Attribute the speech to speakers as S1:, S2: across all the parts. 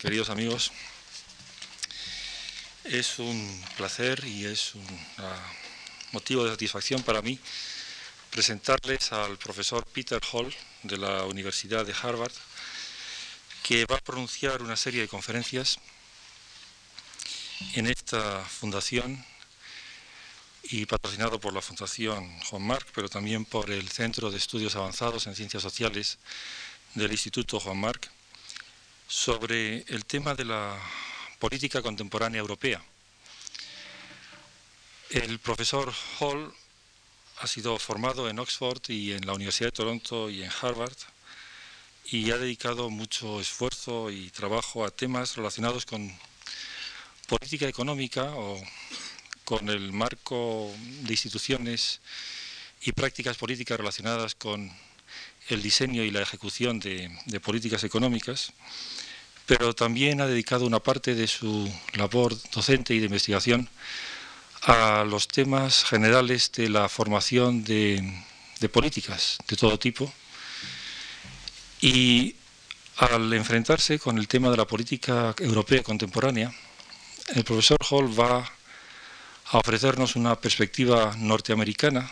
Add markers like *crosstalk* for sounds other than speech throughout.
S1: queridos amigos. Es un placer y es un uh, motivo de satisfacción para mí presentarles al profesor Peter Hall de la Universidad de Harvard, que va a pronunciar una serie de conferencias en esta fundación y patrocinado por la Fundación Juan Marc, pero también por el Centro de Estudios Avanzados en Ciencias Sociales del Instituto Juan Marc, sobre el tema de la política contemporánea europea. El profesor Hall ha sido formado en Oxford y en la Universidad de Toronto y en Harvard y ha dedicado mucho esfuerzo y trabajo a temas relacionados con política económica o con el marco de instituciones y prácticas políticas relacionadas con el diseño y la ejecución de, políticas económicas, pero también ha dedicado una parte de su labor docente y de investigación a los temas generales de la formación de, de políticas de todo tipo y al enfrentarse con el tema de la política europea contemporánea, el profesor Hall va a ofrecernos una perspectiva norteamericana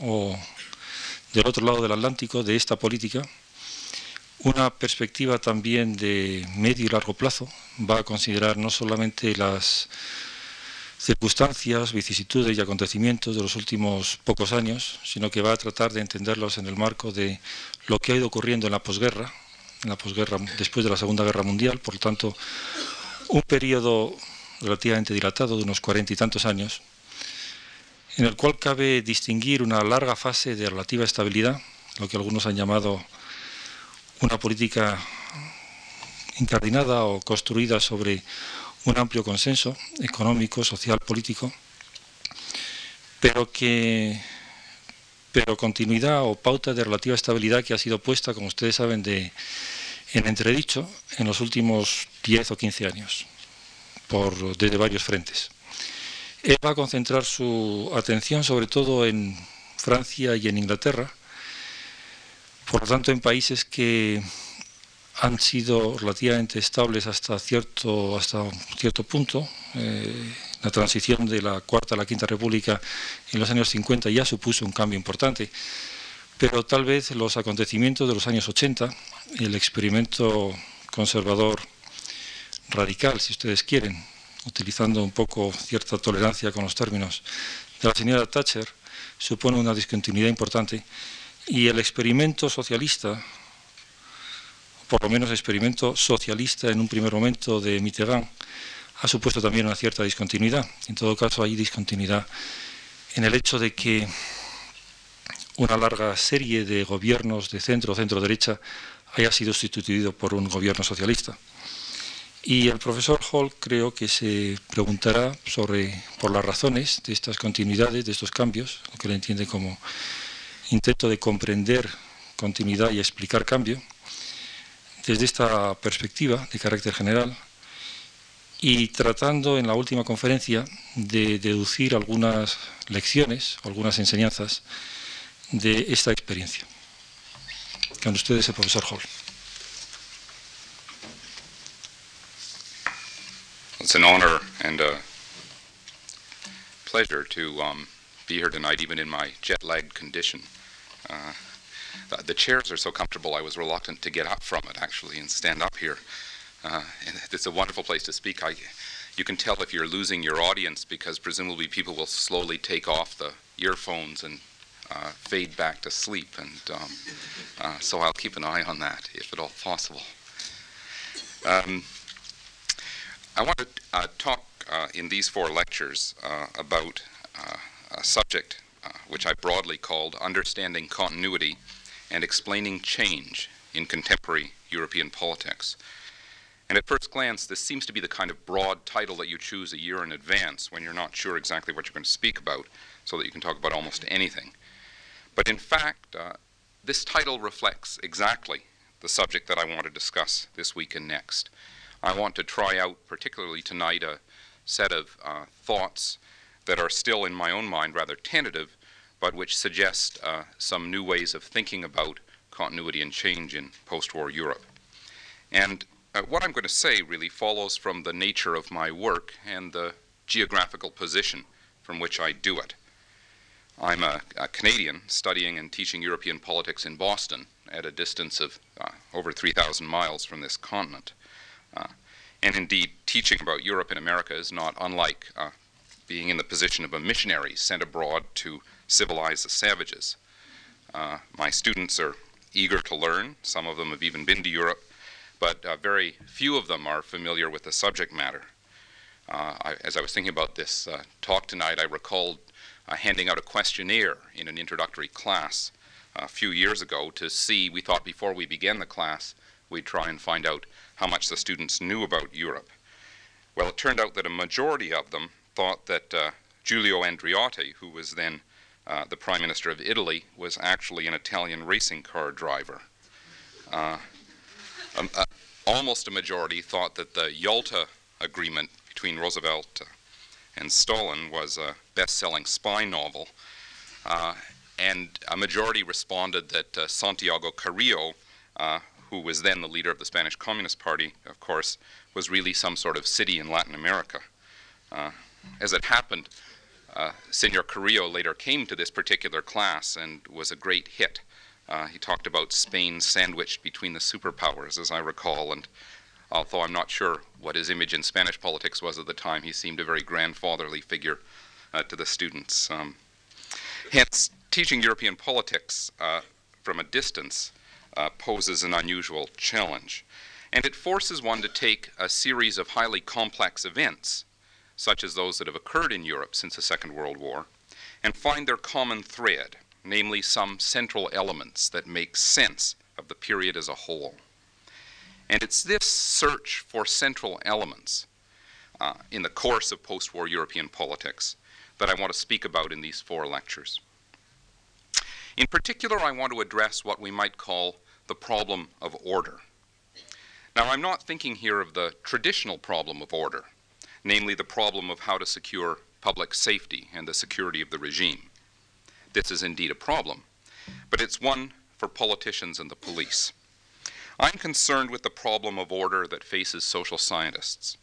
S1: o del otro lado del Atlántico de esta política, una perspectiva también de medio y largo plazo, va a considerar no solamente las circunstancias, vicisitudes y acontecimientos de los últimos pocos años, sino que va a tratar de entenderlos en el marco de lo que ha ido ocurriendo en la posguerra, en la posguerra después de la Segunda Guerra Mundial, por lo tanto, un periodo relativamente dilatado de unos cuarenta y tantos años, en el cual cabe distinguir una larga fase de relativa estabilidad, lo que algunos han llamado una política incardinada o construida sobre un amplio consenso económico, social, político, pero que pero continuidad o pauta de relativa estabilidad que ha sido puesta, como ustedes saben, de, en entredicho en los últimos 10 o 15 años por, desde varios frentes. Él va a concentrar su atención sobre todo en Francia y en Inglaterra, por lo tanto en países que han sido relativamente estables hasta cierto, hasta cierto punto. Eh, la transición de la Cuarta a la Quinta República en los años 50 ya supuso un cambio importante, pero tal vez los acontecimientos de los años 80, el experimento conservador radical, si ustedes quieren, utilizando un poco cierta tolerancia con los términos de la señora Thatcher, supone una discontinuidad importante y el experimento socialista, por lo menos experimento socialista en un primer momento de Mitterrand, ha supuesto también una cierta discontinuidad. En todo caso, hay discontinuidad en el hecho de que una larga serie de gobiernos de centro o centro-derecha haya sido sustituido por un gobierno socialista. Y el profesor Hall creo que se preguntará sobre, por las razones de estas continuidades, de estos cambios, lo que le entiende como intento de comprender continuidad y explicar cambio, desde esta perspectiva de carácter general, y tratando en la última conferencia de deducir algunas lecciones, algunas enseñanzas de esta experiencia. Con ustedes el profesor Hall.
S2: It's an honor and a pleasure to um, be here tonight, even in my jet lagged condition. Uh, the chairs are so comfortable, I was reluctant to get up from it actually and stand up here. Uh, and it's a wonderful place to speak. I, you can tell if you're losing your audience because presumably people will slowly take off the earphones and uh, fade back to sleep. And um, uh, so I'll keep an eye on that if at all possible. Um, I want to uh, talk uh, in these four lectures uh, about uh, a subject uh, which I broadly called Understanding Continuity and Explaining Change in Contemporary European Politics. And at first glance, this seems to be the kind of broad title that you choose a year in advance when you're not sure exactly what you're going to speak about, so that you can talk about almost anything. But in fact, uh, this title reflects exactly the subject that I want to discuss this week and next. I want to try out, particularly tonight, a set of uh, thoughts that are still, in my own mind, rather tentative, but which suggest uh, some new ways of thinking about continuity and change in post war Europe. And Uh, what I'm going to say really follows from the nature of my work and the geographical position from which I do it. I'm a, a Canadian studying and teaching European politics in Boston at a distance of uh, over 3,000 miles from this continent. Uh, and indeed, teaching about Europe and America is not unlike uh, being in the position of a missionary sent abroad to civilize the savages. Uh, my students are eager to learn. Some of them have even been to Europe, but uh, very few of them are familiar with the subject matter. Uh, I, as I was thinking about this uh, talk tonight, I recalled handing out a questionnaire in an introductory class a few years ago to see, we thought before we began the class, we'd try and find out how much the students knew about Europe. Well, it turned out that a majority of them thought that uh, Giulio Andreotti, who was then uh, the Prime Minister of Italy, was actually an Italian racing car driver. Uh, um, uh, almost a majority thought that the Yalta Agreement between Roosevelt and Stalin was a best selling spy novel. Uh, and a majority responded that uh, Santiago Carrillo, uh, who was then the leader of the Spanish Communist Party, of course, was really some sort of city in Latin America. Uh, as it happened, uh, Senor Carrillo later came to this particular class and was a great hit. Uh, he talked about Spain sandwiched between the superpowers, as I recall, and although I'm not sure what his image in Spanish politics was at the time, he seemed a very grandfatherly figure uh, to the students. Um, hence, teaching European politics uh, from a distance uh, poses an unusual challenge. And it forces one to take a series of highly complex events, such as those that have occurred in Europe since the Second World War, and find their common thread, namely some central elements that make sense of the period as a whole. And it's this search for central elements uh, in the course of post war European politics that I want to speak about in these four lectures. In particular, I want to address what we might call the problem of order. Now, I'm not thinking here of the traditional problem of order, namely the problem of how to secure public safety and the security of the regime. This is indeed a problem, but it's one for politicians and the police. I'm concerned with the problem of order that faces social scientists,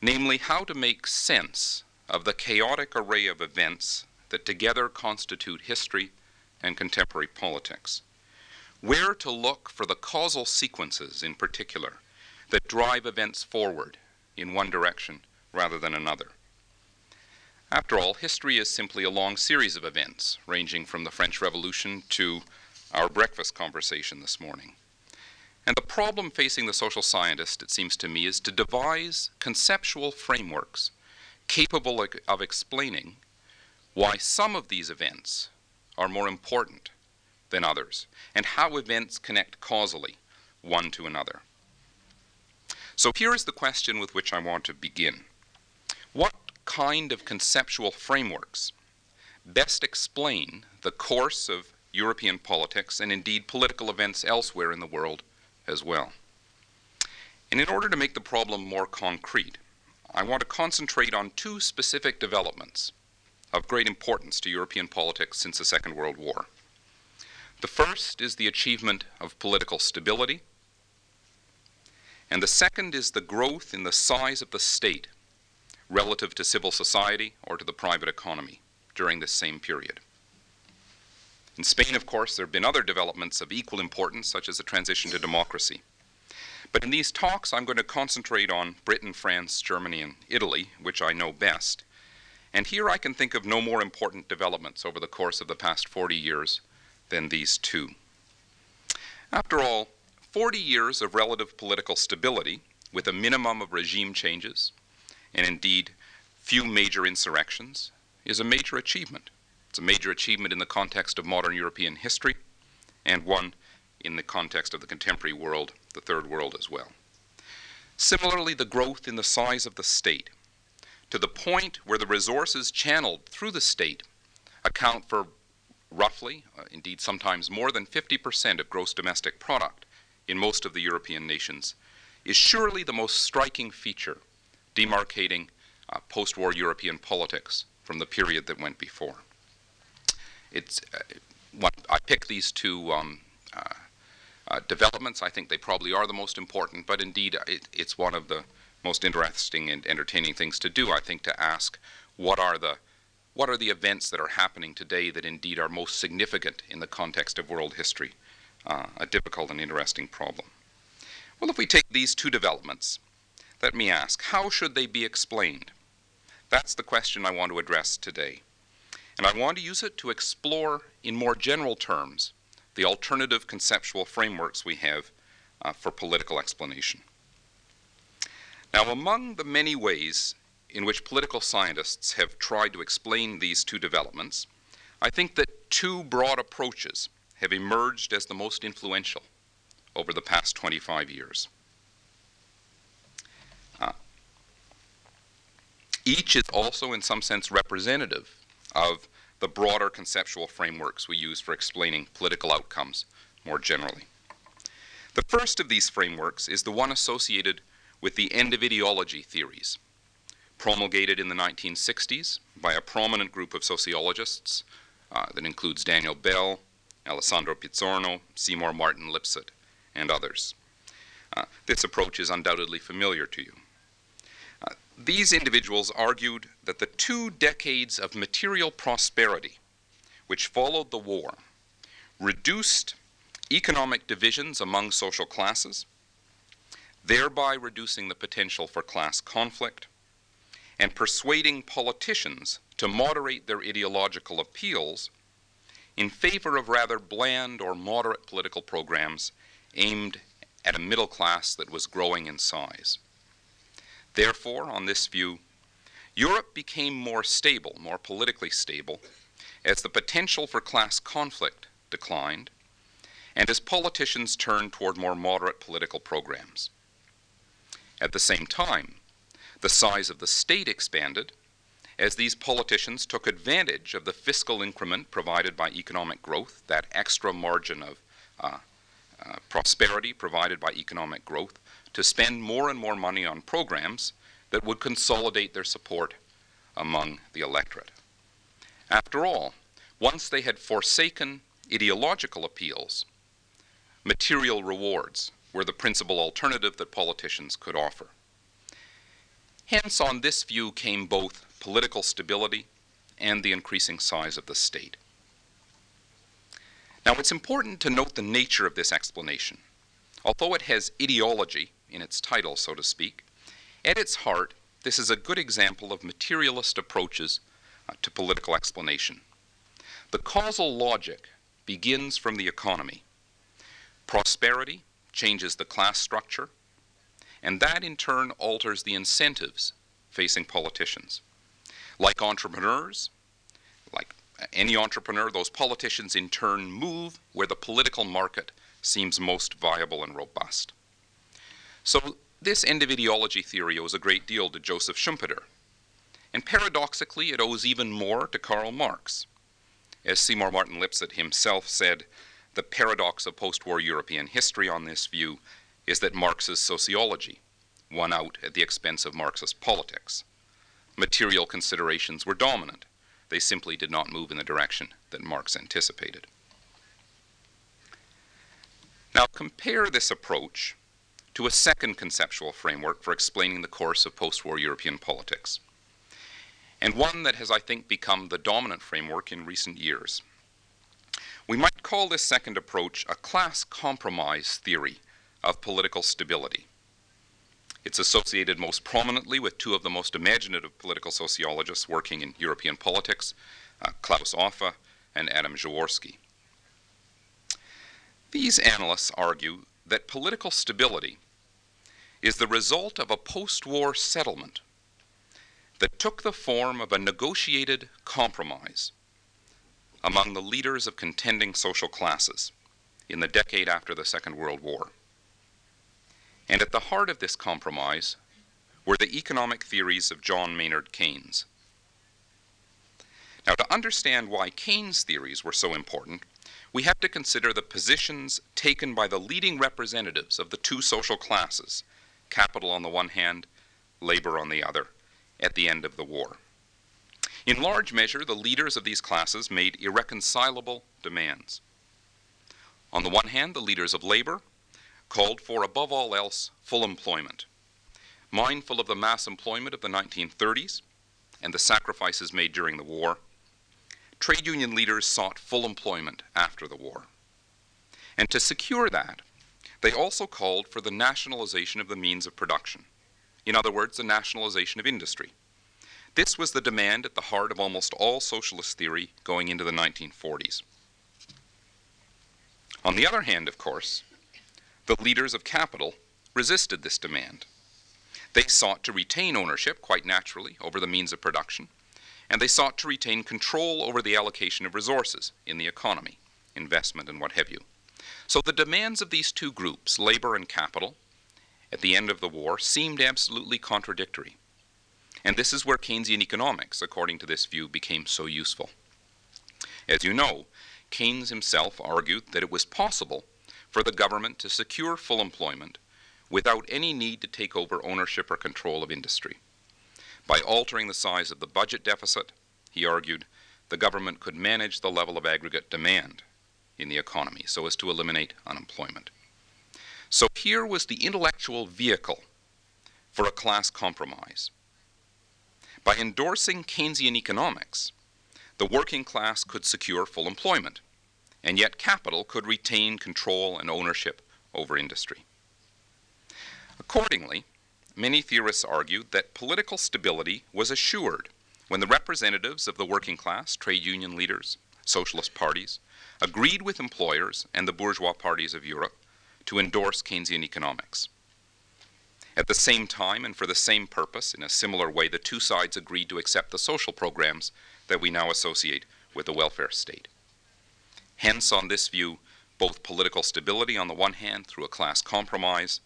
S2: namely how to make sense of the chaotic array of events that together constitute history and contemporary politics. Where to look for the causal sequences in particular that drive events forward in one direction rather than another. After all, history is simply a long series of events, ranging from the French Revolution to our breakfast conversation this morning. And the problem facing the social scientist, it seems to me, is to devise conceptual frameworks capable of explaining why some of these events are more important than others, and how events connect causally one to another. So here is the question with which I want to begin. What kind of conceptual frameworks best explain the course of European politics and indeed political events elsewhere in the world as well? And in order to make the problem more concrete, I want to concentrate on two specific developments of great importance to European politics since the Second World War. The first is the achievement of political stability, and the second is the growth in the size of the state relative to civil society or to the private economy during this same period. In Spain, of course, there have been other developments of equal importance, such as the transition to democracy. But in these talks, I'm going to concentrate on Britain, France, Germany, and Italy, which I know best, and here I can think of no more important developments over the course of the past 40 years than these two. After all, 40 years of relative political stability, with a minimum of regime changes, and indeed few major insurrections, is a major achievement. It's a major achievement in the context of modern European history, and one in the context of the contemporary world, the third world as well. Similarly, the growth in the size of the state to the point where the resources channeled through the state account for roughly, uh, indeed sometimes more than 50% of gross domestic product in most of the European nations, is surely the most striking feature demarcating uh, post war European politics from the period that went before. It's, uh, I pick these two um, uh, uh, developments. I think they probably are the most important, but indeed it, it's one of the most interesting and entertaining things to do, I think, to ask what are the what are the events that are happening today that indeed are most significant in the context of world history? Uh, a difficult and interesting problem. Well, if we take these two developments, let me ask, how should they be explained? That's the question I want to address today. And I want to use it to explore, in more general terms, the alternative conceptual frameworks we have uh, for political explanation. Now, among the many ways in which political scientists have tried to explain these two developments, I think that two broad approaches have emerged as the most influential over the past 25 years. Uh, each is also, in some sense, representative of the broader conceptual frameworks we use for explaining political outcomes more generally. The first of these frameworks is the one associated with the end of ideology theories, promulgated in the 1960s by a prominent group of sociologists uh, that includes Daniel Bell, Alessandro Pizzorno, Seymour Martin Lipset, and others. Uh, this approach is undoubtedly familiar to you. Uh, these individuals argued that the two decades of material prosperity which followed the war reduced economic divisions among social classes, thereby reducing the potential for class conflict, and persuading politicians to moderate their ideological appeals in favor of rather bland or moderate political programs aimed at a middle class that was growing in size. Therefore, on this view, Europe became more stable, more politically stable, as the potential for class conflict declined, and as politicians turned toward more moderate political programs. At the same time, the size of the state expanded as these politicians took advantage of the fiscal increment provided by economic growth, that extra margin of uh, uh, prosperity provided by economic growth, to spend more and more money on programs that would consolidate their support among the electorate. After all, once they had forsaken ideological appeals, material rewards were the principal alternative that politicians could offer. Hence, on this view came both political stability and the increasing size of the state. Now, it's important to note the nature of this explanation. Although it has ideology in its title, so to speak, at its heart, this is a good example of materialist approaches uh, to political explanation. The causal logic begins from the economy. Prosperity changes the class structure, and that in turn alters the incentives facing politicians. Like entrepreneurs, like any entrepreneur, those politicians in turn move where the political market seems most viable and robust. So this end of ideology theory owes a great deal to Joseph Schumpeter. And paradoxically, it owes even more to Karl Marx. As Seymour Martin Lipset himself said, the paradox of post-war European history on this view is that Marx's sociology won out at the expense of Marxist politics. Material considerations were dominant. They simply did not move in the direction that Marx anticipated. Now compare this approach to a second conceptual framework for explaining the course of post-war European politics, and one that has, I think, become the dominant framework in recent years. We might call this second approach a class compromise theory of political stability. It's associated most prominently with two of the most imaginative political sociologists working in European politics, uh, Klaus Offe and Adam Przeworski. These analysts argue that political stability is the result of a post-war settlement that took the form of a negotiated compromise among the leaders of contending social classes in the decade after the Second World War. And at the heart of this compromise were the economic theories of John Maynard Keynes. Now, to understand why Keynes' theories were so important, we have to consider the positions taken by the leading representatives of the two social classes, capital on the one hand, labor on the other, at the end of the war. In large measure, the leaders of these classes made irreconcilable demands. On the one hand, the leaders of labor called for, above all else, full employment. Mindful of the mass employment of the 1930s and the sacrifices made during the war, trade union leaders sought full employment after the war. And to secure that, they also called for the nationalization of the means of production. In other words, the nationalization of industry. This was the demand at the heart of almost all socialist theory going into the 1940s. On the other hand, of course, the leaders of capital resisted this demand. They sought to retain ownership, quite naturally, over the means of production, and they sought to retain control over the allocation of resources in the economy, investment, and what have you. So the demands of these two groups, labor and capital, at the end of the war seemed absolutely contradictory. And this is where Keynesian economics, according to this view, became so useful. As you know, Keynes himself argued that it was possible for the government to secure full employment without any need to take over ownership or control of industry. By altering the size of the budget deficit, he argued, the government could manage the level of aggregate demand in the economy so as to eliminate unemployment. So here was the intellectual vehicle for a class compromise by endorsing Keynesian economics, the working class could secure full employment, and yet capital could retain control and ownership over industry. Accordingly, many theorists argued that political stability was assured when the representatives of the working class, trade union leaders, socialist parties, agreed with employers and the bourgeois parties of Europe to endorse Keynesian economics. At the same time, and for the same purpose, in a similar way, the two sides agreed to accept the social programs that we now associate with the welfare state. Hence, on this view, both political stability on the one hand through a class compromise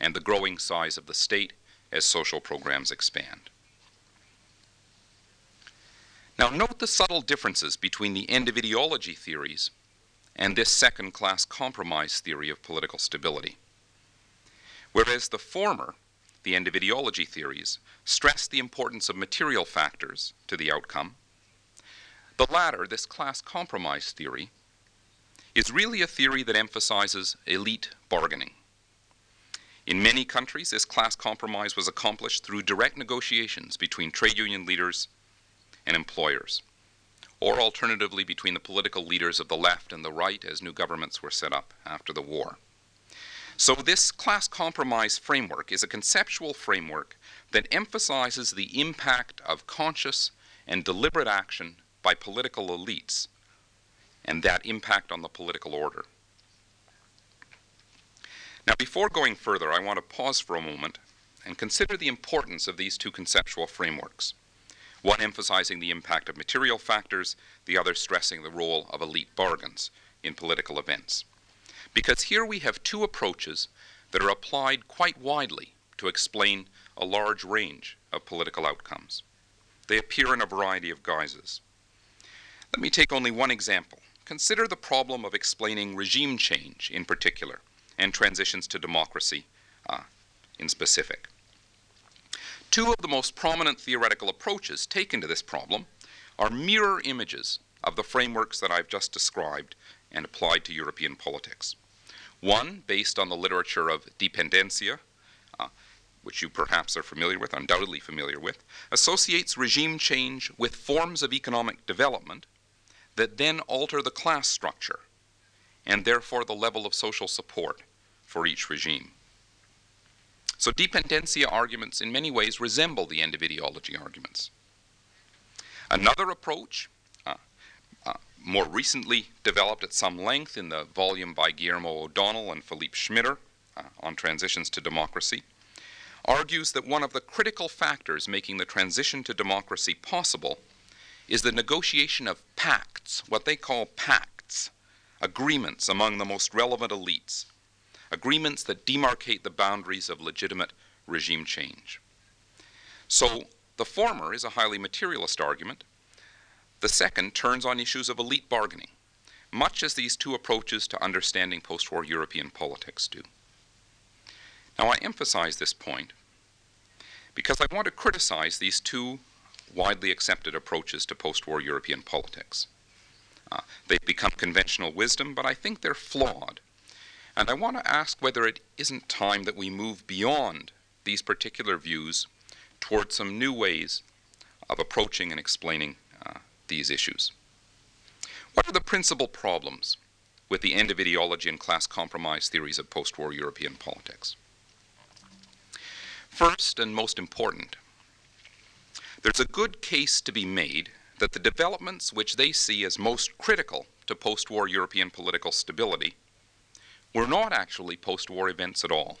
S2: and the growing size of the state as social programs expand. Now, note the subtle differences between the end of ideology theories and this second class compromise theory of political stability. Whereas the former, the end of ideology theories, stress the importance of material factors to the outcome, the latter, this class compromise theory, is really a theory that emphasizes elite bargaining. In many countries, this class compromise was accomplished through direct negotiations between trade union leaders and employers, or alternatively between the political leaders of the left and the right as new governments were set up after the war. So, this class compromise framework is a conceptual framework that emphasizes the impact of conscious and deliberate action by political elites and that impact on the political order. Now, before going further, I want to pause for a moment and consider the importance of these two conceptual frameworks one emphasizing the impact of material factors, the other stressing the role of elite bargains in political events because here we have two approaches that are applied quite widely to explain a large range of political outcomes. They appear in a variety of guises. Let me take only one example. Consider the problem of explaining regime change in particular and transitions to democracy uh, in specific. Two of the most prominent theoretical approaches taken to this problem are mirror images of the frameworks that I've just described and applied to European politics. One, based on the literature of dependencia, uh, which you perhaps are familiar with, undoubtedly familiar with, associates regime change with forms of economic development that then alter the class structure and therefore the level of social support for each regime. So dependencia arguments in many ways resemble the end of ideology arguments. Another approach more recently developed at some length in the volume by Guillermo O'Donnell and Philippe Schmitter uh, on transitions to democracy, argues that one of the critical factors making the transition to democracy possible is the negotiation of pacts, what they call pacts, agreements among the most relevant elites, agreements that demarcate the boundaries of legitimate regime change. So the former is a highly materialist argument, the second turns on issues of elite bargaining, much as these two approaches to understanding post war European politics do. Now, I emphasize this point because I want to criticize these two widely accepted approaches to post war European politics. Uh, they've become conventional wisdom, but I think they're flawed. And I want to ask whether it isn't time that we move beyond these particular views toward some new ways of approaching and explaining uh, these issues. What are the principal problems with the end of ideology and class compromise theories of post war European politics? First and most important, there's a good case to be made that the developments which they see as most critical to post war European political stability were not actually post war events at all,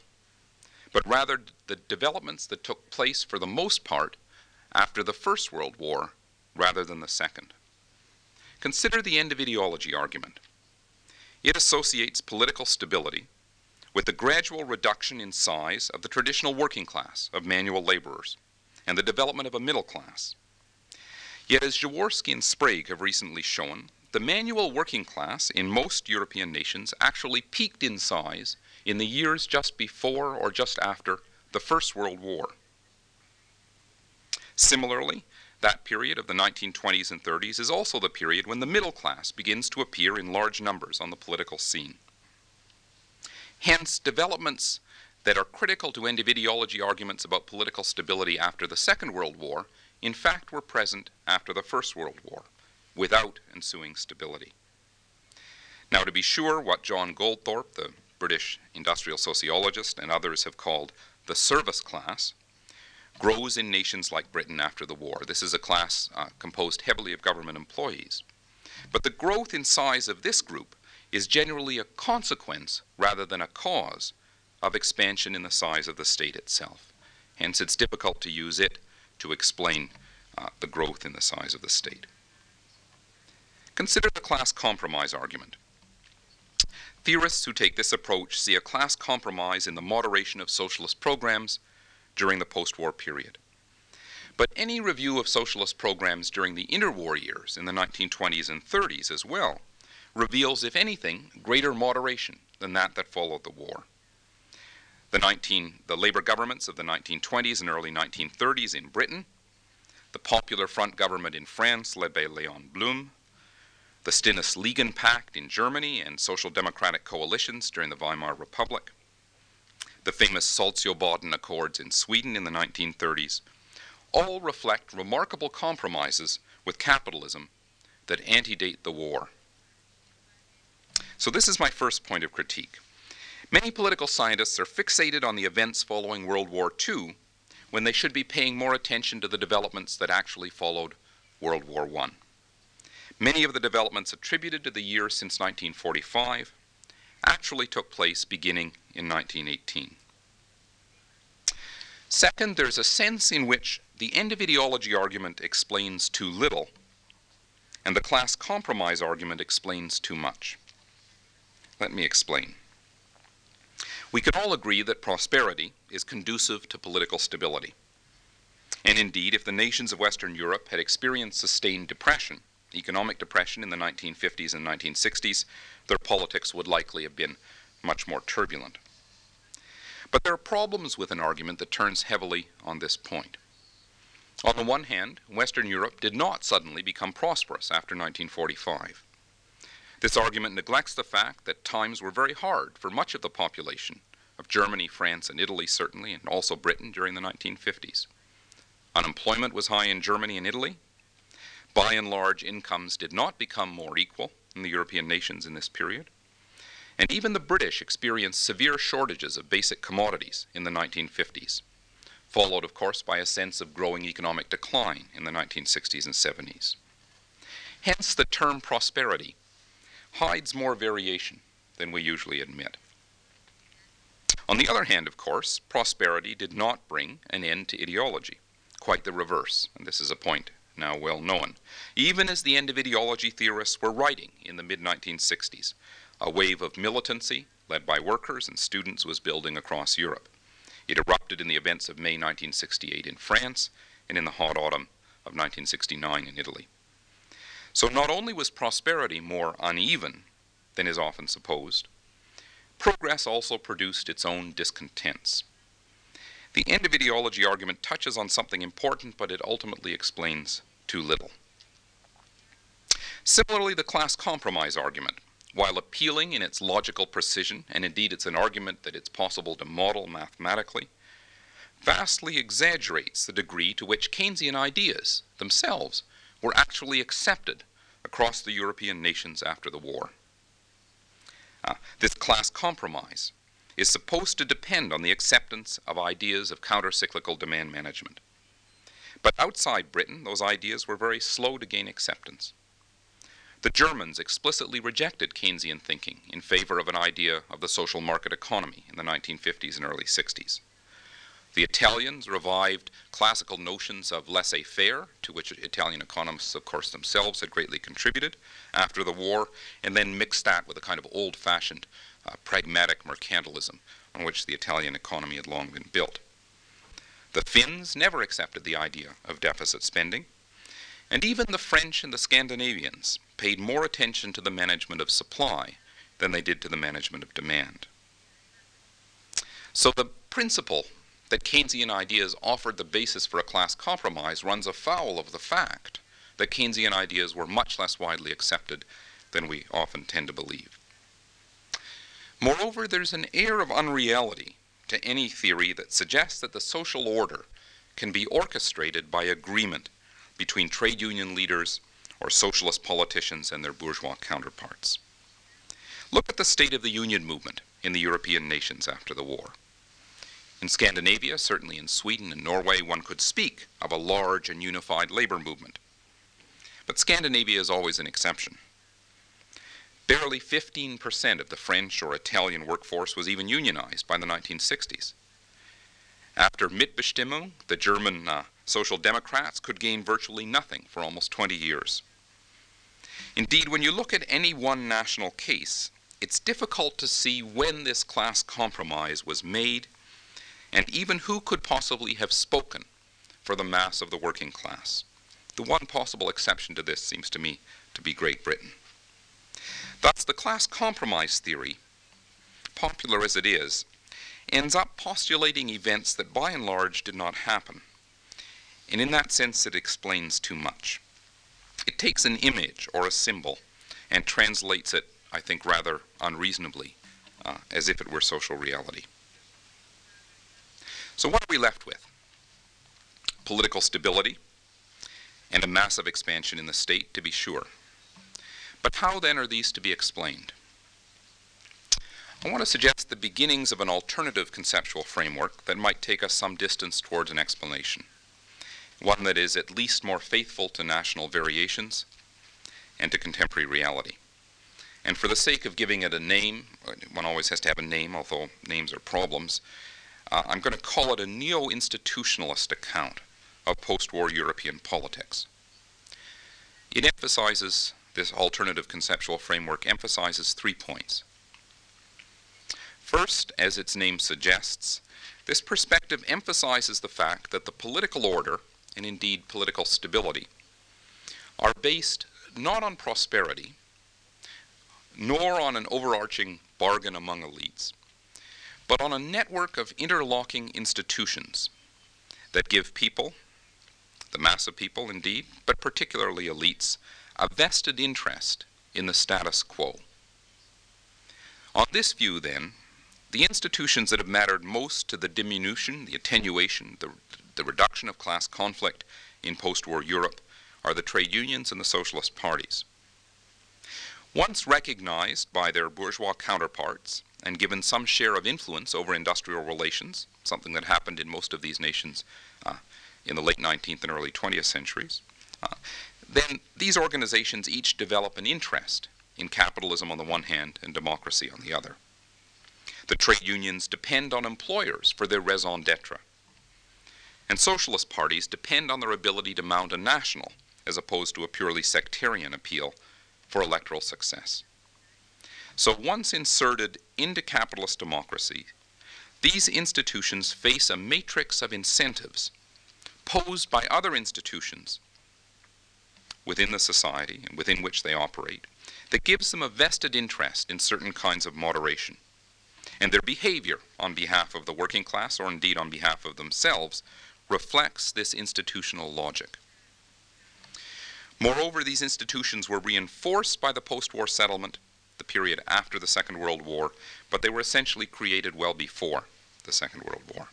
S2: but rather the developments that took place for the most part after the First World War rather than the Second. Consider the end of ideology argument. It associates political stability with the gradual reduction in size of the traditional working class of manual laborers and the development of a middle class. Yet, as Przeworski and Sprague have recently shown, the manual working class in most European nations actually peaked in size in the years just before or just after the First World War. Similarly, that period of the 1920s and 30s is also the period when the middle class begins to appear in large numbers on the political scene. Hence, developments that are critical to end of ideology arguments about political stability after the Second World War, in fact, were present after the First World War without ensuing stability. Now, to be sure, what John Goldthorpe, the British industrial sociologist, and others have called the service class, grows in nations like Britain after the war. This is a class uh, composed heavily of government employees. But the growth in size of this group is generally a consequence rather than a cause of expansion in the size of the state itself. Hence, it's difficult to use it to explain uh, the growth in the size of the state. Consider the class compromise argument. Theorists who take this approach see a class compromise in the moderation of socialist programs during the post war period. But any review of socialist programs during the interwar years in the 1920s and 30s as well reveals, if anything, greater moderation than that that followed the war. The, 19, the labor governments of the 1920s and early 1930s in Britain, the Popular Front government in France led by Léon Blum, the Stinnes-Legien Pact in Germany and social democratic coalitions during the Weimar Republic, the famous Saltsjöbaden Accords in Sweden in the 1930s, all reflect remarkable compromises with capitalism that antedate the war. So this is my first point of critique. Many political scientists are fixated on the events following World War II when they should be paying more attention to the developments that actually followed World War I. Many of the developments attributed to the year since 1945 actually took place beginning in 1918. Second, there's a sense in which the end of ideology argument explains too little, and the class compromise argument explains too much. Let me explain. We can all agree that prosperity is conducive to political stability. And indeed, if the nations of Western Europe had experienced sustained depression, economic depression in the 1950s and 1960s, their politics would likely have been much more turbulent. But there are problems with an argument that turns heavily on this point. On the one hand, Western Europe did not suddenly become prosperous after 1945. This argument neglects the fact that times were very hard for much of the population of Germany, France, and Italy, certainly, and also Britain during the 1950s. Unemployment was high in Germany and Italy, by and large, incomes did not become more equal in the European nations in this period. And even the British experienced severe shortages of basic commodities in the 1950s, followed, of course, by a sense of growing economic decline in the 1960s and 70s. Hence, the term prosperity hides more variation than we usually admit. On the other hand, of course, prosperity did not bring an end to ideology. Quite the reverse, and this is a point now well known, even as the end of ideology theorists were writing in the mid 1960s. A wave of militancy, led by workers and students, was building across Europe. It erupted in the events of May 1968 in France and in the hot autumn of 1969 in Italy. So not only was prosperity more uneven than is often supposed, progress also produced its own discontents. The end of ideology argument touches on something important, but it ultimately explains too little. Similarly, the class compromise argument, while appealing in its logical precision, and indeed it's an argument that it's possible to model mathematically, vastly exaggerates the degree to which Keynesian ideas themselves were actually accepted across the European nations after the war. Uh, this class compromise is supposed to depend on the acceptance of ideas of counter-cyclical demand management. But outside Britain, those ideas were very slow to gain acceptance. The Germans explicitly rejected Keynesian thinking in favor of an idea of the social market economy in the 1950s and early 60s. The Italians revived classical notions of laissez faire, to which Italian economists, of course, themselves had greatly contributed after the war, and then mixed that with a kind of old fashioned uh, pragmatic mercantilism on which the Italian economy had long been built. The Finns never accepted the idea of deficit spending, and even the French and the Scandinavians paid more attention to the management of supply than they did to the management of demand. So the principle that Keynesian ideas offered the basis for a class compromise runs afoul of the fact that Keynesian ideas were much less widely accepted than we often tend to believe. Moreover, there's an air of unreality to any theory that suggests that the social order can be orchestrated by agreement between trade union leaders or socialist politicians and their bourgeois counterparts. Look at the State of the Union movement in the European nations after the war. In Scandinavia, certainly in Sweden and Norway, one could speak of a large and unified labor movement. But Scandinavia is always an exception. Barely 15% of the French or Italian workforce was even unionized by the 1960s. After Mitbestimmung, the German uh, Social Democrats could gain virtually nothing for almost 20 years. Indeed, when you look at any one national case, it's difficult to see when this class compromise was made and even who could possibly have spoken for the mass of the working class. The one possible exception to this seems to me to be Great Britain. Thus, the class compromise theory, popular as it is, ends up postulating events that by and large did not happen. And in that sense, it explains too much. It takes an image or a symbol and translates it, I think, rather unreasonably, uh, as if it were social reality. So what are we left with? Political stability and a massive expansion in the state, to be sure. But how then are these to be explained? I want to suggest the beginnings of an alternative conceptual framework that might take us some distance towards an explanation, one that is at least more faithful to national variations and to contemporary reality. And for the sake of giving it a name, one always has to have a name, although names are problems, uh, I'm going to call it a neo institutionalist account of post war European politics. It emphasizes, this alternative conceptual framework emphasizes three points. First, as its name suggests, this perspective emphasizes the fact that the political order, and indeed political stability, are based not on prosperity, nor on an overarching bargain among elites, but on a network of interlocking institutions that give people, the mass of people indeed, but particularly elites, a vested interest in the status quo. On this view, then, the institutions that have mattered most to the diminution, the attenuation, the, the reduction of class conflict in post war Europe are the trade unions and the socialist parties. Once recognized by their bourgeois counterparts and given some share of influence over industrial relations, something that happened in most of these nations uh, in the late 19th and early 20th centuries, uh, then these organizations each develop an interest in capitalism on the one hand and democracy on the other. The trade unions depend on employers for their raison d'etre. And socialist parties depend on their ability to mount a national, as opposed to a purely sectarian appeal for electoral success. So once inserted into capitalist democracy, these institutions face a matrix of incentives posed by other institutions within the society and within which they operate that gives them a vested interest in certain kinds of moderation. And their behavior on behalf of the working class, or indeed on behalf of themselves, reflects this institutional logic. Moreover, these institutions were reinforced by the post war settlement, the period after the Second World War, but they were essentially created well before the Second World War.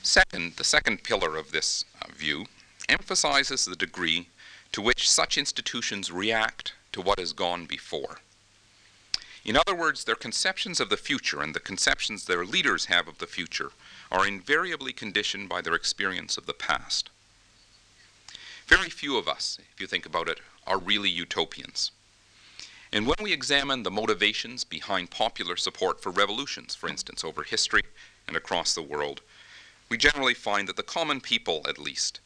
S2: Second, the second pillar of this uh, view emphasizes the degree to which such institutions react to what has gone before. In other words, their conceptions of the future and the conceptions their leaders have of the future are invariably conditioned by their experience of the past. Very few of us, if you think about it, are really utopians. And when we examine the motivations behind popular support for revolutions, for instance, over history and across the world, we generally find that the common people, at least,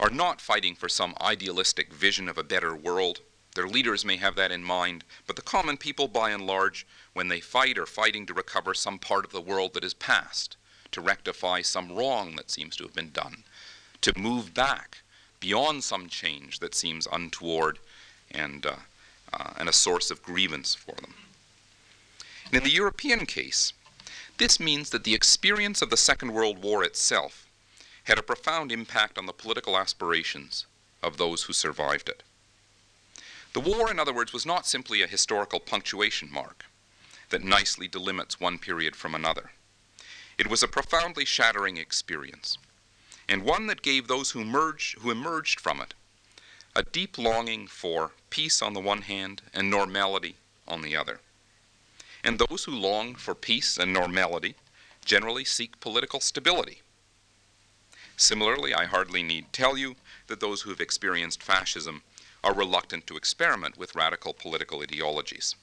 S2: are not fighting for some idealistic vision of a better world. Their leaders may have that in mind, but the common people, by and large, when they fight, are fighting to recover some part of the world that is past, to rectify some wrong that seems to have been done, to move back beyond some change that seems untoward and, uh, uh, and a source of grievance for them. And in the European case, this means that the experience of the Second World War itself had a profound impact on the political aspirations of those who survived it. The war, in other words, was not simply a historical punctuation mark that nicely delimits one period from another. It was a profoundly shattering experience, and one that gave those who emerged, who emerged from it a deep longing for peace on the one hand and normality on the other. And those who long for peace and normality generally seek political stability. Similarly, I hardly need tell you that those who have experienced fascism are reluctant to experiment with radical political ideologies.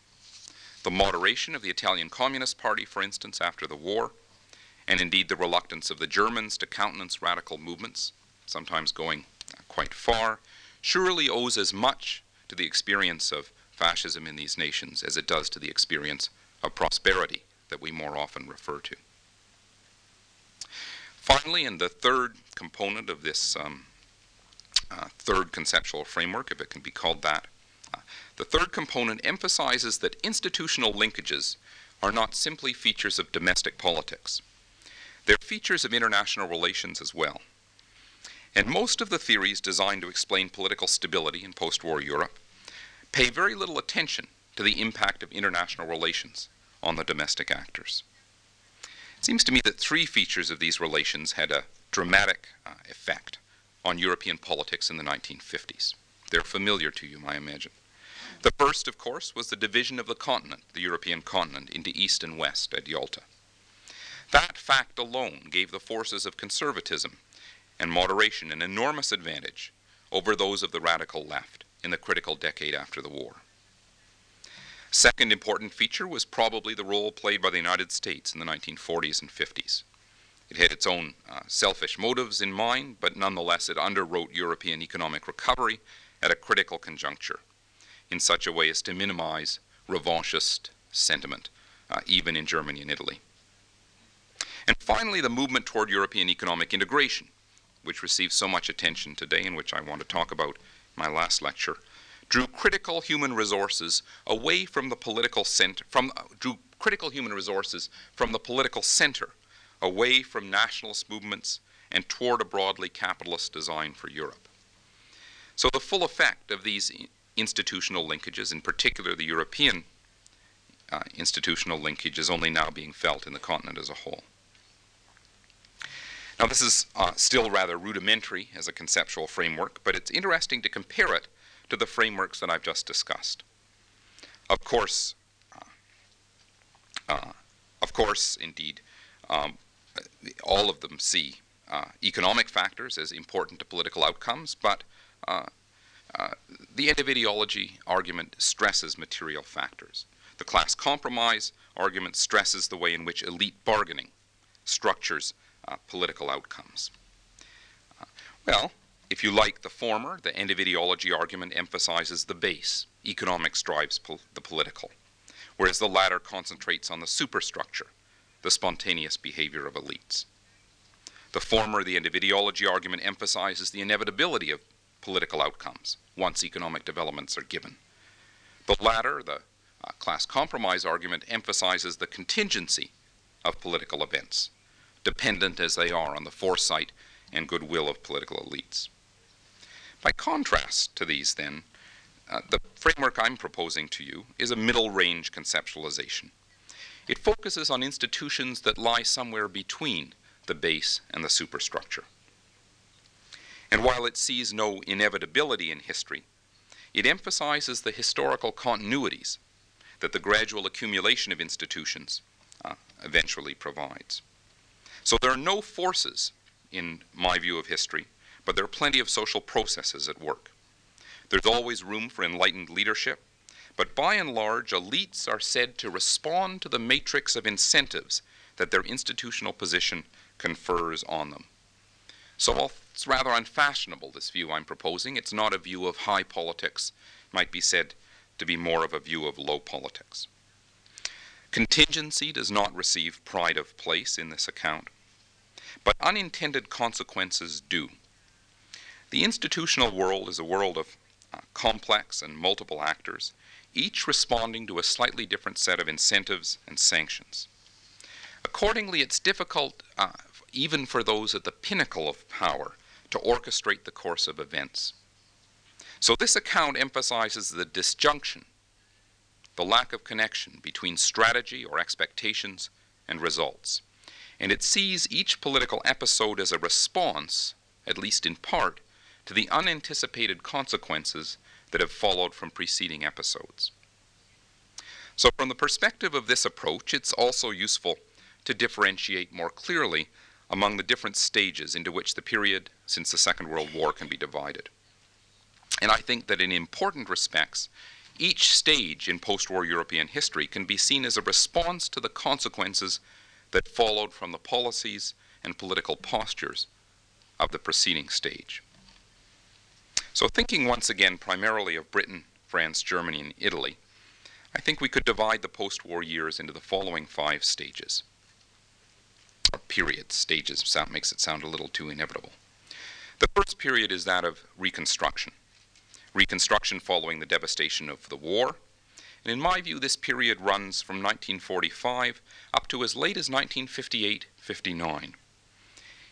S2: The moderation of the Italian Communist Party, for instance, after the war, and indeed the reluctance of the Germans to countenance radical movements, sometimes going quite far, surely owes as much to the experience of fascism in these nations as it does to the experience of prosperity that we more often refer to. Finally, in the third component of this um, uh, third conceptual framework, if it can be called that, uh, the third component emphasizes that institutional linkages are not simply features of domestic politics. They're features of international relations as well. And most of the theories designed to explain political stability in post war Europe pay very little attention to the impact of international relations on the domestic actors. It seems to me that three features of these relations had a dramatic uh, effect on European politics in the 1950s. They're familiar to you, I imagine. The first, of course, was the division of the continent, the European continent, into East and West at Yalta. That fact alone gave the forces of conservatism and moderation an enormous advantage over those of the radical left in the critical decade after the war. Second important feature was probably the role played by the United States in the 1940s and 50s. It had its own uh, selfish motives in mind, but nonetheless it underwrote European economic recovery at a critical conjuncture in such a way as to minimize revanchist sentiment, uh, even in Germany and Italy. And finally, the movement toward European economic integration, which receives so much attention today and which I want to talk about my last lecture, drew critical human resources away from the political center, from, uh, drew critical human resources from the political center, away from nationalist movements and toward a broadly capitalist design for Europe. So the full effect of these institutional linkages, in particular the European uh, institutional linkage, is only now being felt in the continent as a whole. Now, this is uh, still rather rudimentary as a conceptual framework, but it's interesting to compare it to the frameworks that I've just discussed. Of course, uh, uh, of course, indeed, um, all of them see uh, economic factors as important to political outcomes, but uh, uh, the end of ideology argument stresses material factors. The class compromise argument stresses the way in which elite bargaining structures political outcomes. well, if you like the former, the end of ideology argument emphasizes the base. Economics drives pol the political, whereas the latter concentrates on the superstructure, the spontaneous behavior of elites. The former, the end of ideology argument, emphasizes the inevitability of political outcomes once economic developments are given. The latter, the uh, class compromise argument, emphasizes the contingency of political events, dependent as they are on the foresight and goodwill of political elites. By contrast to these, then, uh, the framework I'm proposing to you is a middle range conceptualization. It focuses on institutions that lie somewhere between the base and the superstructure. And while it sees no inevitability in history, it emphasizes the historical continuities that the gradual accumulation of institutions uh, eventually provides. So there are no forces, in my view of history, but there are plenty of social processes at work. There's always room for enlightened leadership, but by and large, elites are said to respond to the matrix of incentives that their institutional position confers on them. So it's rather unfashionable, this view I'm proposing. It's not a view of high politics. It might be said to be more of a view of low politics. Contingency does not receive pride of place in this account, but unintended consequences do. The institutional world is a world of uh, complex and multiple actors, each responding to a slightly different set of incentives and sanctions. Accordingly, it's difficult, uh, even for those at the pinnacle of power, to orchestrate the course of events. So, this account emphasizes the disjunction, the lack of connection between strategy or expectations and results. And it sees each political episode as a response, at least in part, to the unanticipated consequences that have followed from preceding episodes. So, from the perspective of this approach, it's also useful to differentiate more clearly among the different stages into which the period since the Second World War can be divided. And I think that in important respects, each stage in post war European history can be seen as a response to the consequences that followed from the policies and political postures of the preceding stage. So, thinking once again primarily of Britain, France, Germany, and Italy, I think we could divide the post war years into the following five stages. Or periods, stages sound, makes it sound a little too inevitable. The first period is that of Reconstruction. Reconstruction following the devastation of the war. And in my view, this period runs from 1945 up to as late as 1958 59.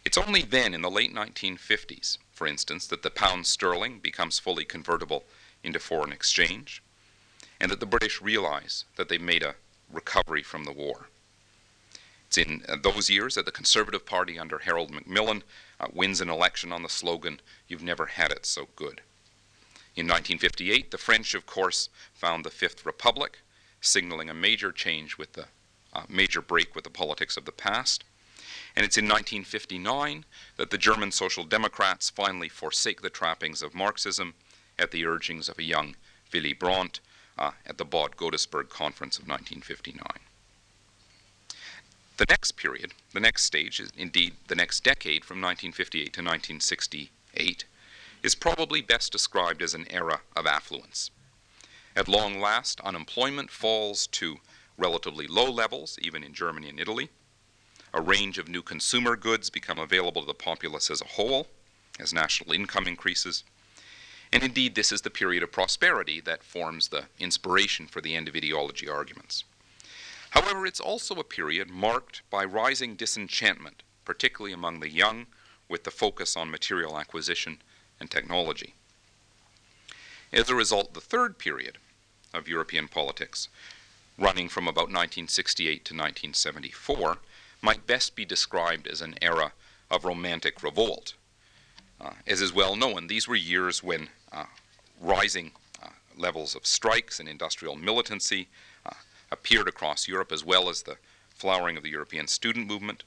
S2: It's only then, in the late 1950s, for instance, that the pound sterling becomes fully convertible into foreign exchange, and that the British realize that they've made a recovery from the war. It's in uh, those years that the Conservative Party under Harold Macmillan uh, wins an election on the slogan, You've never had it so good. In 1958, the French, of course, found the Fifth Republic, signaling a major change with the uh, major break with the politics of the past. And it's in 1959 that the German Social Democrats finally forsake the trappings of Marxism at the urgings of a young Willy Brandt uh, at the Bad Godesberg Conference of 1959. The next period, the next stage, is indeed the next decade from 1958 to 1968, is probably best described as an era of affluence. At long last, unemployment falls to relatively low levels, even in Germany and Italy. A range of new consumer goods become available to the populace as a whole as national income increases. And indeed, this is the period of prosperity that forms the inspiration for the end of ideology arguments. However, it's also a period marked by rising disenchantment, particularly among the young, with the focus on material acquisition and technology. As a result, the third period of European politics, running from about 1968 to 1974, might best be described as an era of romantic revolt. Uh, as is well known, these were years when uh, rising uh, levels of strikes and industrial militancy uh, appeared across Europe, as well as the flowering of the European student movement.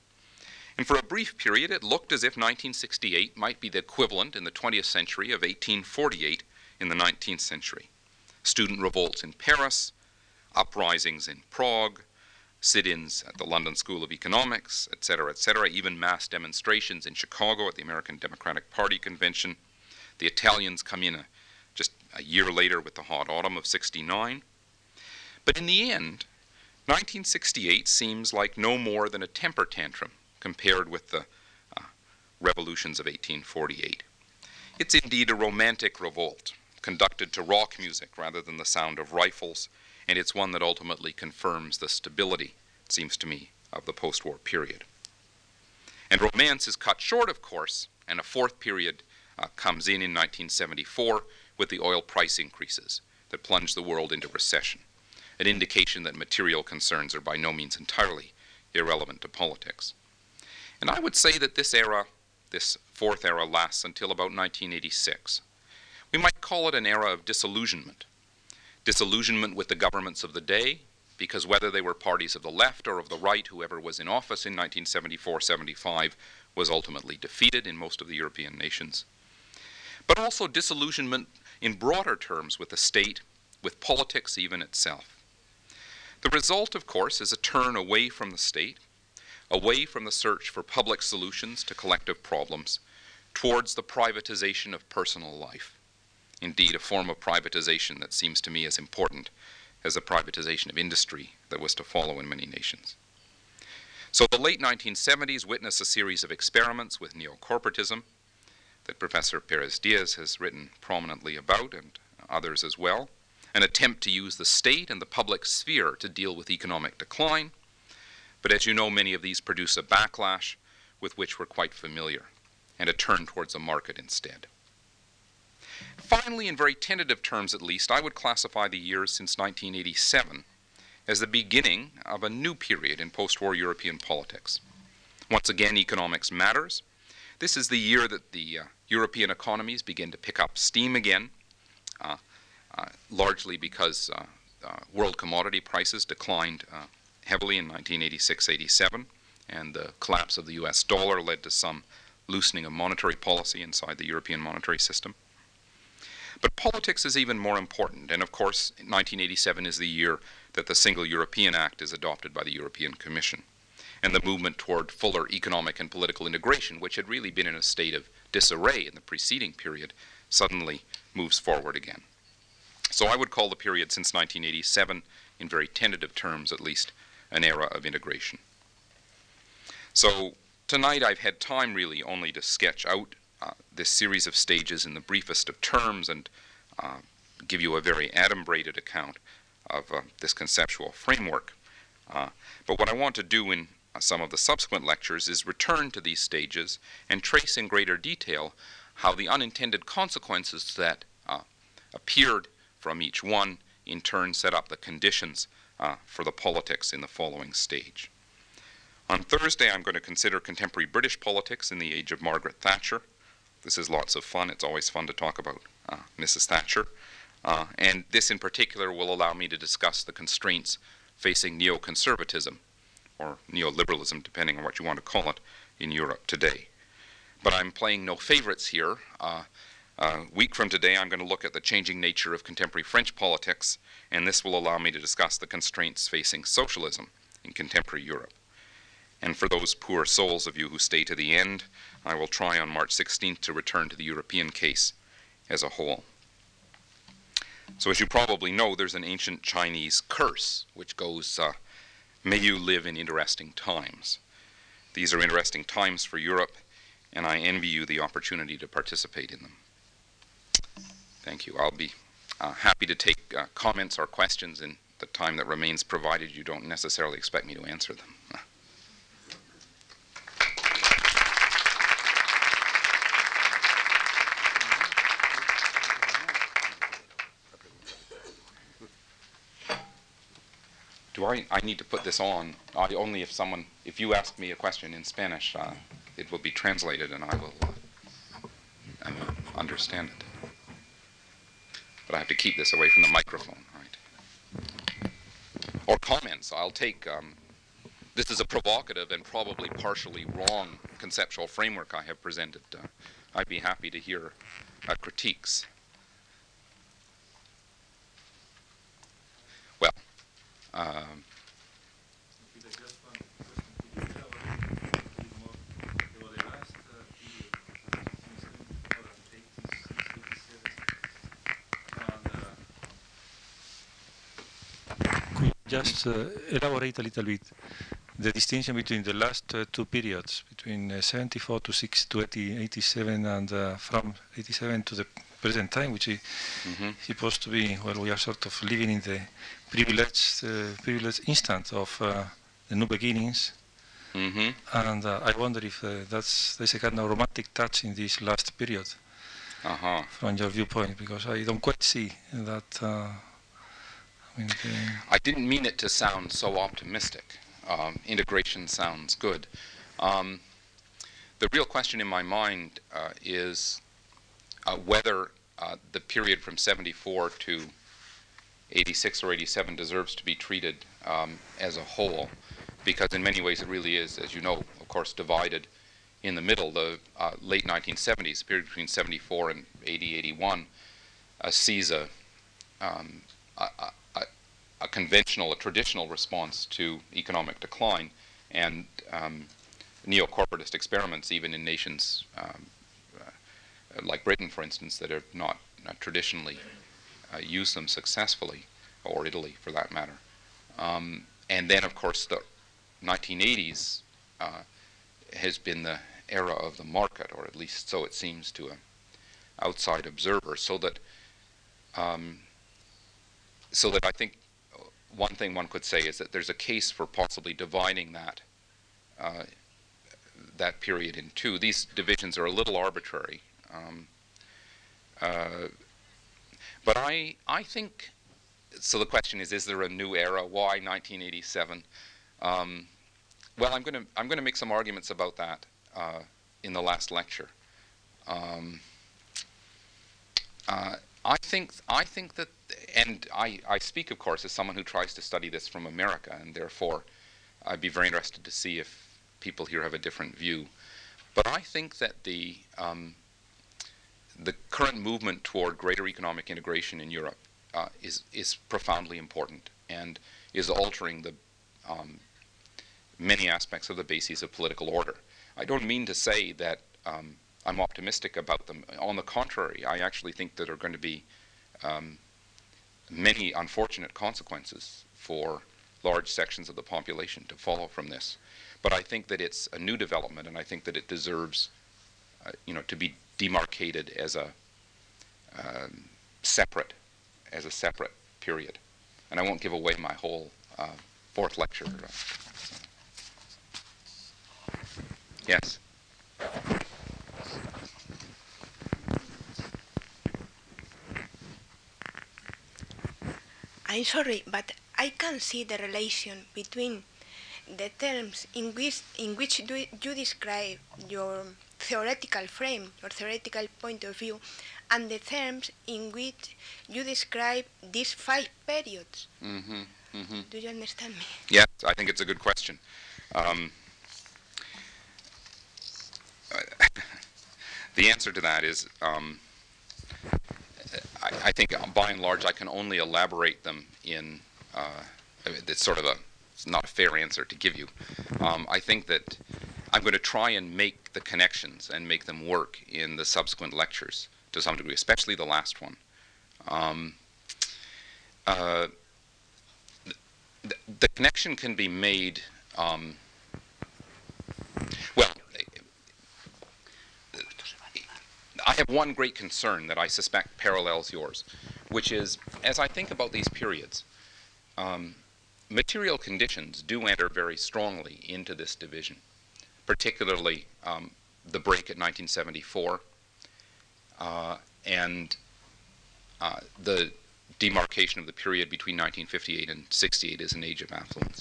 S2: And for a brief period, it looked as if 1968 might be the equivalent in the 20th century of 1848 in the 19th century. Student revolts in Paris, uprisings in Prague, sit ins at the London School of Economics, et cetera, et cetera, even mass demonstrations in Chicago at the American Democratic Party convention. The Italians come in a, just a year later with the hot autumn of 69. But in the end, 1968 seems like no more than a temper tantrum compared with the uh, revolutions of 1848. It's indeed a romantic revolt, conducted to rock music rather than the sound of rifles and it's one that ultimately confirms the stability, it seems to me, of the post war period. And romance is cut short, of course, and a fourth period uh, comes in in 1974 with the oil price increases that plunge the world into recession, an indication that material concerns are by no means entirely irrelevant to politics. And I would say that this era, this fourth era, lasts until about 1986. We might call it an era of disillusionment. Disillusionment with the governments of the day, because whether they were parties of the left or of the right, whoever was in office in 1974 75 was ultimately defeated in most of the European nations. But also disillusionment in broader terms with the state, with politics even itself. The result, of course, is a turn away from the state, away from the search for public solutions to collective problems, towards the privatization of personal life. Indeed, a form of privatization that seems to me as important as the privatization of industry that was to follow in many nations. So the late 1970s witnessed a series of experiments with neocorporatism that Professor Perez Diaz has written prominently about, and others as well, an attempt to use the state and the public sphere to deal with economic decline. But as you know, many of these produce a backlash with which we're quite familiar, and a turn towards a market instead. Finally, in very tentative terms at least, I would classify the years since 1987 as the beginning of a new period in post war European politics. Once again, economics matters. This is the year that the uh, European economies begin to pick up steam again, uh, uh, largely because uh, uh, world commodity prices declined uh, heavily in 1986 87, and the collapse of the US dollar led to some loosening of monetary policy inside the European monetary system. But politics is even more important, and of course, 1987 is the year that the Single European Act is adopted by the European Commission, and the movement toward fuller economic and political integration, which had really been in a state of disarray in the preceding period, suddenly moves forward again. So I would call the period since 1987, in very tentative terms at least, an era of integration. So tonight I've had time really only to sketch out uh, this series of stages in the briefest of terms and uh, give you a very adumbrated account of uh, this conceptual framework. Uh, but what I want to do in uh, some of the subsequent lectures is return to these stages and trace in greater detail how the unintended consequences that appeared from each one in turn set up the conditions for the politics in the following stage. On Thursday, I'm going to consider contemporary British politics in the age of Margaret Thatcher. This is lots of fun. It's always fun to talk about uh, Mrs. Thatcher. Uh, and this in particular will allow me to discuss the constraints facing neoconservatism, or neoliberalism, depending on what you want to call it, in Europe today. But I'm playing no favorites here. Uh, a week from today, I'm going to look at the changing nature of contemporary French politics, and this will allow me to discuss the constraints facing socialism in contemporary Europe. And for those poor souls of you who stay to the end, I will try on March 16th to return to the European case as a whole. So, as you probably know, there's an ancient Chinese curse which goes, uh, May you live in interesting times. These are interesting times for Europe, and I envy you the opportunity to participate in them. Thank you. I'll be uh, happy to take uh, comments or questions in the time that remains, provided you don't necessarily expect me to answer them. do I, I need to put this on uh, only if someone, if you ask me a question in Spanish, uh, it will be translated and I will uh, understand it. But I have to keep this away from the microphone, right? Or comments, I'll take, um, this is a provocative and probably partially wrong conceptual framework I have presented. Uh, I'd be happy to hear uh, critiques. Um,
S1: just uh, elaborate a little bit the distinction between the last uh, two periods, between uh, 74 to 6 to 80, 87 and uh, from 87 to the present time, which is mm-hmm. supposed to be, well, we are sort of living in the privileged, uh, privileged instant of uh, the new beginnings. Mm-hmm. And uh, I wonder if uh, that's there's a kind of romantic touch in this last period
S2: Uh-huh.
S1: from your viewpoint, because I don't quite see that. I
S2: I didn't mean it to sound so optimistic. Um, integration sounds good. Um, the real question in my mind uh, is uh, whether uh, the period from 74 to 86 or 87 deserves to be treated um, as a whole, because in many ways it really is, as you know, of course, divided in the middle. The uh, late 1970s, the period between 74 and 80, 81, uh, sees a, um, a, a, conventional, a traditional response to economic decline and um, neo-corporatist experiments, even in nations um, uh, like Britain, for instance, that have not, not traditionally uh, used them successfully, or Italy for that matter. Um, and then, of course, the 1980s uh, has been the era of the market, or at least so it seems to an outside observer. So that, um, so that I think one thing one could say is that there's a case for possibly dividing that uh, that period in two. These divisions are a little arbitrary. Um, uh, but I, I think, so the question is, is there a new era? Why 1987? Um, well, I'm going to I'm going to make some arguments about that uh, in the last lecture. Um, uh, I think I think that, and I, I speak, of course, as someone who tries to study this from America, and therefore, I'd be very interested to see if people here have a different view. But I think that the um, the current movement toward greater economic integration in Europe uh, is is profoundly important and is altering the um, many aspects of the bases of political order. I don't mean to say that um, I'm optimistic about them. On the contrary, I actually think that there are going to be um, many unfortunate consequences for large sections of the population to follow from this. But I think that it's a new development, and I think that it deserves, uh, you know, to be demarcated as a um, separate, as a separate period. And I won't give away my whole uh, fourth lecture. Yes.
S3: I'm sorry, but I can't see the relation between the terms in which, in which do, you describe your theoretical frame, your theoretical point of view, and the terms in which you describe these five periods.
S2: Mm-hmm, mm-hmm.
S3: Do you understand me?
S2: Yes, I think it's a good question. Um, *laughs* the answer to that is um, I, I, think by and large I can only elaborate them in uh, it's sort of a it's not a fair answer to give you. Um, I think that I'm going to try and make the connections and make them work in the subsequent lectures to some degree, especially the last one. Um, uh, the, the, connection can be made um, well, I have one great concern that I suspect parallels yours, which is as I think about these periods, um, material conditions do enter very strongly into this division, particularly um, the break at 1974 uh, and uh, the demarcation of the period between 1958 and 68 as an age of affluence.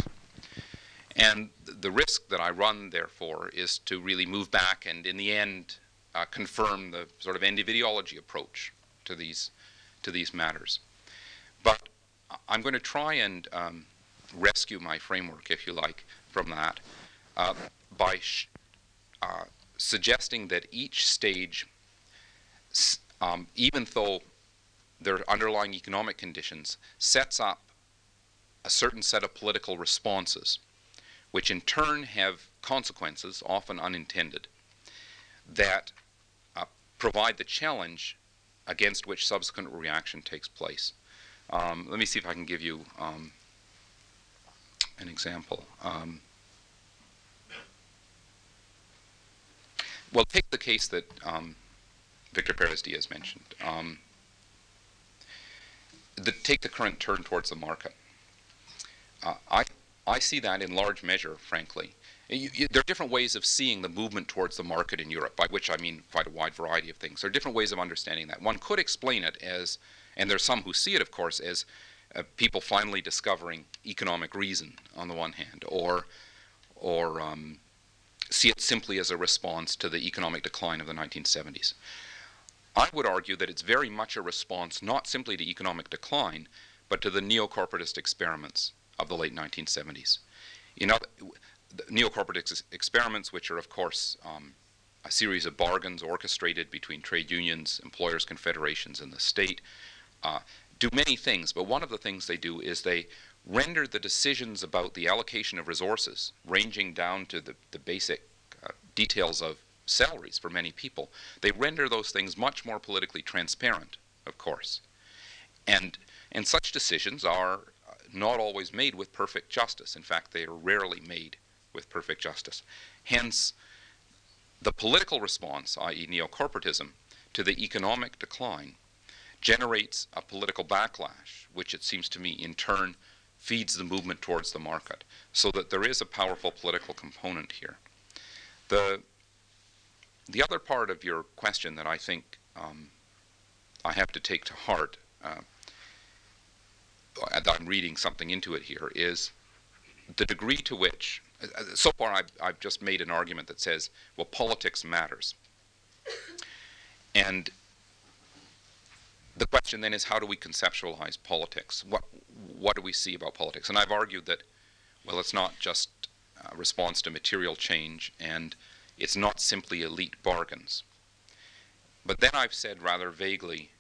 S2: And the risk that I run, therefore, is to really move back and, in the end, uh, confirm the sort of end-of-ideology approach to these to these matters. But I'm going to try and um, rescue my framework, if you like, from that uh, by uh, suggesting that each stage, um, even though there are underlying economic conditions, sets up a certain set of political responses which in turn have consequences, often unintended, that provide the challenge against which subsequent reaction takes place. Um, let me see if I can give you um, an example. Um, well, take the case that um, Victor Perez Diaz mentioned. Um, the, take the current turn towards the market. Uh, I I see that in large measure, frankly, you, you, there are different ways of seeing the movement towards the market in Europe, by which I mean quite a wide variety of things. There are different ways of understanding that. One could explain it as, and there's some who see it, of course, as uh, people finally discovering economic reason on the one hand, or, or um, see it simply as a response to the economic decline of the 1970s. I would argue that it's very much a response not simply to economic decline, but to the neo-corporatist experiments of the late 1970s. You know, neo-corporatist experiments, which are, of course, um, a series of bargains orchestrated between trade unions, employers' confederations, and the state, uh, do many things. But one of the things they do is they render the decisions about the allocation of resources, ranging down to the, the basic uh, details of salaries for many people, they render those things much more politically transparent, of course. And, and such decisions are uh, not always made with perfect justice. In fact, they are rarely made with perfect justice. Hence, the political response, i.e., neo-corporatism, to the economic decline generates a political backlash, which it seems to me in turn feeds the movement towards the market, so that there is a powerful political component here. The, the other part of your question that I think um, I have to take to heart, uh, I'm reading something into it here, is the degree to which so far I've, I've just made an argument that says, well, politics matters. And the question then is how do we conceptualize politics? What, what do we see about politics? And I've argued that, well, it's not just a response to material change and it's not simply elite bargains. But then I've said rather vaguely,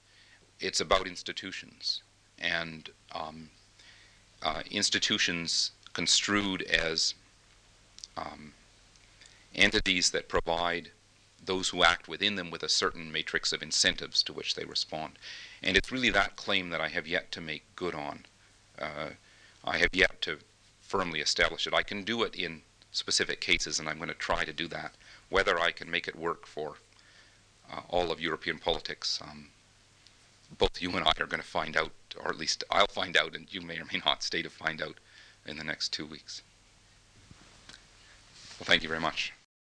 S2: it's about institutions and um, uh, institutions construed as um, entities that provide those who act within them with a certain matrix of incentives to which they respond. And it's really that claim that I have yet to make good on. Uh, I have yet to firmly establish it. I can do it in specific cases, and I'm going to try to do that. Whether I can make it work for uh, all of European politics, um, both you and I are going to find out, or at least I'll find out, and you may or may not stay to find out in the next two weeks. Well, thank you very much.